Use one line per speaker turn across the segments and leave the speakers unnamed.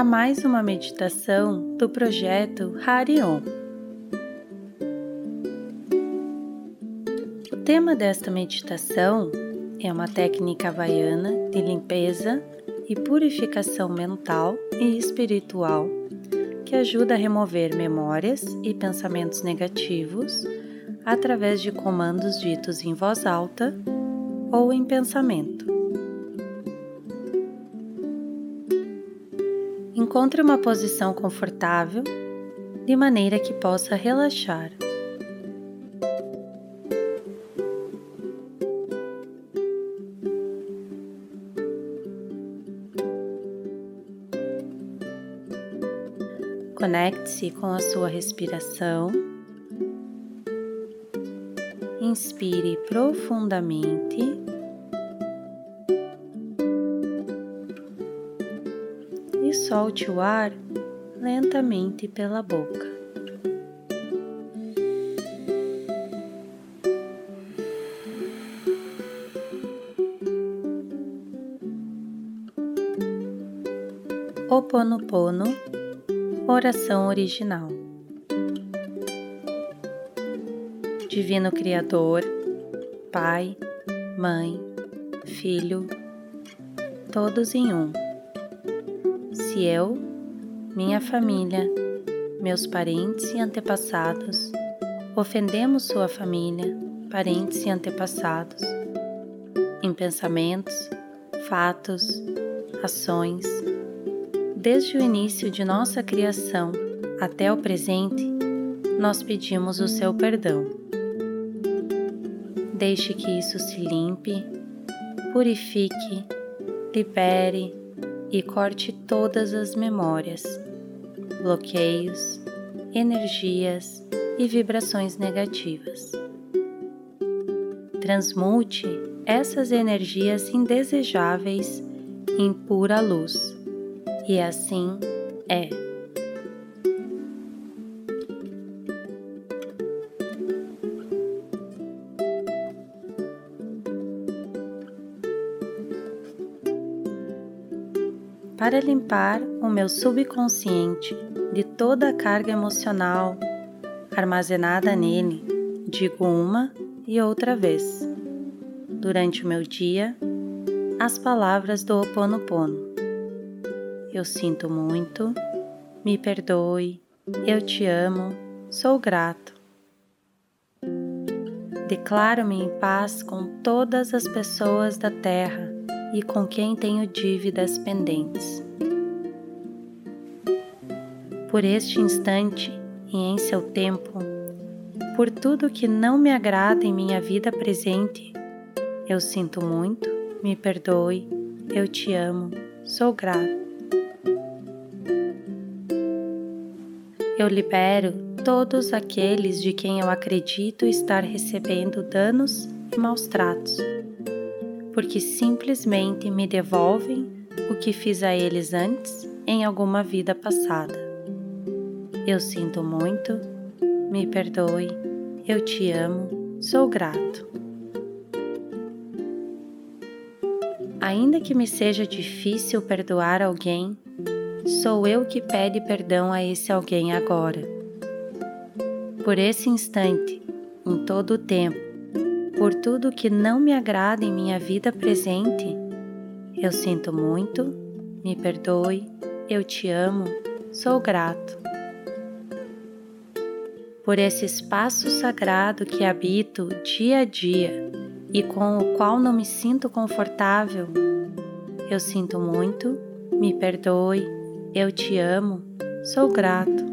a mais uma meditação do projeto Harion. O tema desta meditação é uma técnica havaiana de limpeza e purificação mental e espiritual que ajuda a remover memórias e pensamentos negativos através de comandos ditos em voz alta ou em pensamento. Encontre uma posição confortável de maneira que possa relaxar. Conecte-se com a sua respiração. Inspire profundamente. Solte o ar lentamente pela boca. Oponopono Oração original. Divino Criador, Pai, Mãe, Filho, todos em um. Se eu, minha família, meus parentes e antepassados ofendemos sua família, parentes e antepassados, em pensamentos, fatos, ações, Desde o início de nossa criação até o presente, nós pedimos o seu perdão. Deixe que isso se limpe, purifique, libere e corte todas as memórias, bloqueios, energias e vibrações negativas. Transmute essas energias indesejáveis em pura luz e assim é. Para limpar o meu subconsciente de toda a carga emocional armazenada nele, digo uma e outra vez, durante o meu dia, as palavras do Ho Oponopono eu sinto muito, me perdoe, eu te amo, sou grato. Declaro-me em paz com todas as pessoas da terra e com quem tenho dívidas pendentes. Por este instante e em seu tempo, por tudo que não me agrada em minha vida presente, eu sinto muito, me perdoe, eu te amo, sou grato. eu libero todos aqueles de quem eu acredito estar recebendo danos e maus tratos, porque simplesmente me devolvem o que fiz a eles antes em alguma vida passada. Eu sinto muito, me perdoe, eu te amo, sou grato. Ainda que me seja difícil perdoar alguém, sou eu que pede perdão a esse alguém agora. Por esse instante, em todo o tempo, por tudo que não me agrada em minha vida presente, eu sinto muito, me perdoe, eu te amo, sou grato. Por esse espaço sagrado que habito dia a dia e com o qual não me sinto confortável, eu sinto muito, me perdoe, eu te amo, sou grato.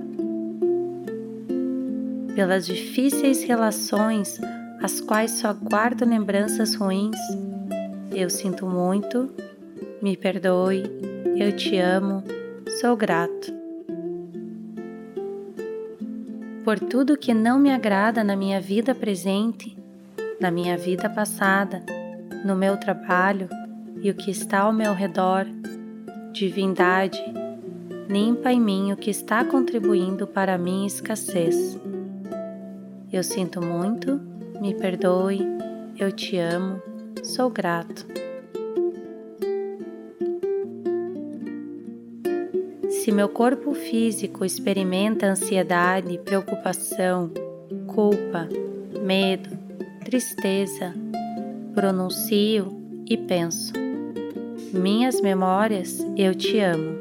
Pelas difíceis relações, as quais só guardo lembranças ruins, eu sinto muito, me perdoe, eu te amo, sou grato. Por tudo que não me agrada na minha vida presente, na minha vida passada, no meu trabalho e o que está ao meu redor, divindade, limpa em mim o que está contribuindo para a minha escassez. Eu sinto muito, me perdoe, eu te amo, sou grato. Se meu corpo físico experimenta ansiedade, preocupação, culpa, medo, tristeza, pronuncio e penso: Minhas memórias, eu te amo.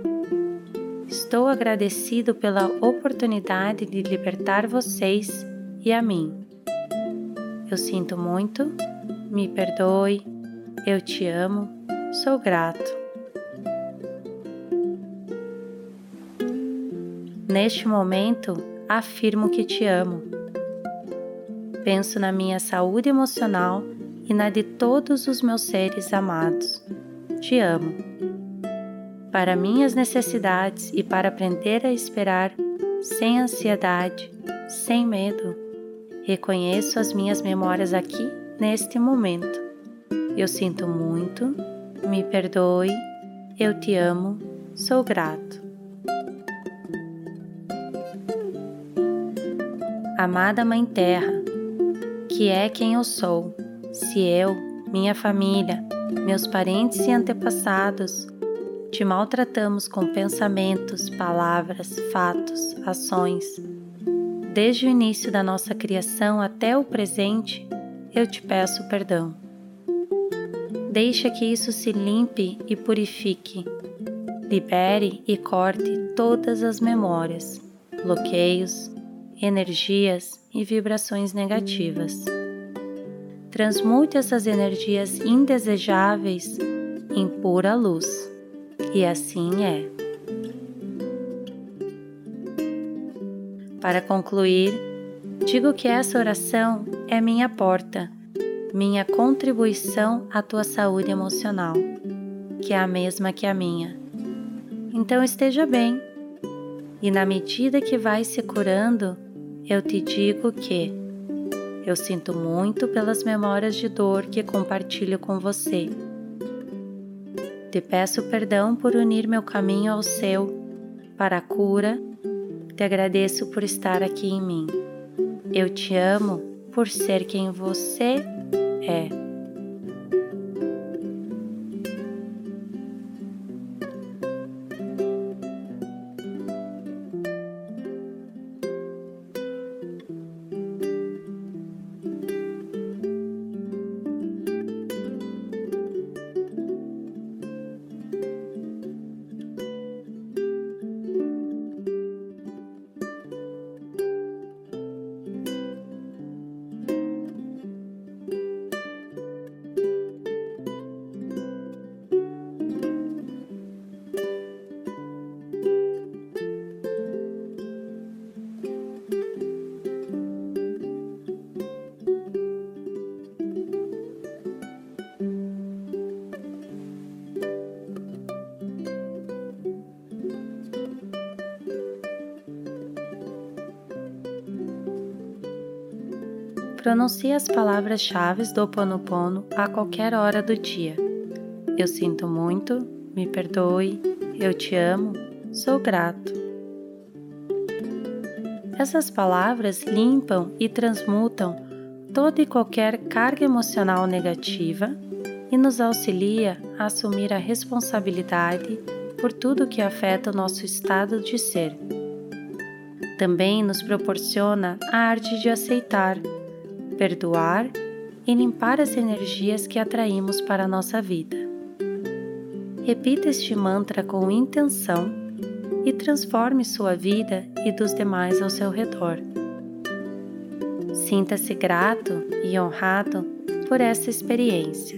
Estou agradecido pela oportunidade de libertar vocês e a mim. Eu sinto muito, me perdoe, eu te amo, sou grato. Neste momento, afirmo que te amo. Penso na minha saúde emocional e na de todos os meus seres amados. Te amo. Para minhas necessidades e para aprender a esperar sem ansiedade, sem medo, reconheço as minhas memórias aqui neste momento. Eu sinto muito, me perdoe, eu te amo, sou grato. Amada Mãe Terra, que é quem eu sou, se eu, minha família, meus parentes e antepassados te maltratamos com pensamentos, palavras, fatos, ações, desde o início da nossa criação até o presente, eu te peço perdão. Deixa que isso se limpe e purifique. Libere e corte todas as memórias, bloqueios, energias e vibrações negativas. Transmute essas energias indesejáveis em pura luz. E assim é. Para concluir, digo que essa oração é minha porta, minha contribuição à tua saúde emocional, que é a mesma que a minha. Então esteja bem, e na medida que vai se curando, eu te digo que eu sinto muito pelas memórias de dor que compartilho com você. Te peço perdão por unir meu caminho ao seu para a cura. Te agradeço por estar aqui em mim. Eu te amo por ser quem você é. Pronuncie as palavras-chave do Ho Oponopono a qualquer hora do dia. Eu sinto muito, me perdoe, eu te amo, sou grato. Essas palavras limpam e transmutam toda e qualquer carga emocional negativa e nos auxilia a assumir a responsabilidade por tudo que afeta o nosso estado de ser. Também nos proporciona a arte de aceitar perdoar e limpar as energias que atraímos para a nossa vida. Repita este mantra com intenção e transforme sua vida e dos demais ao seu redor. Sinta-se grato e honrado por essa experiência.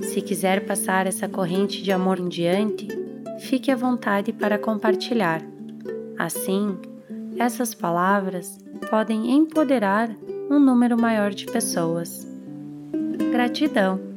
Se quiser passar essa corrente de amor em diante, fique à vontade para compartilhar. Assim, essas palavras podem empoderar um número maior de pessoas. Gratidão!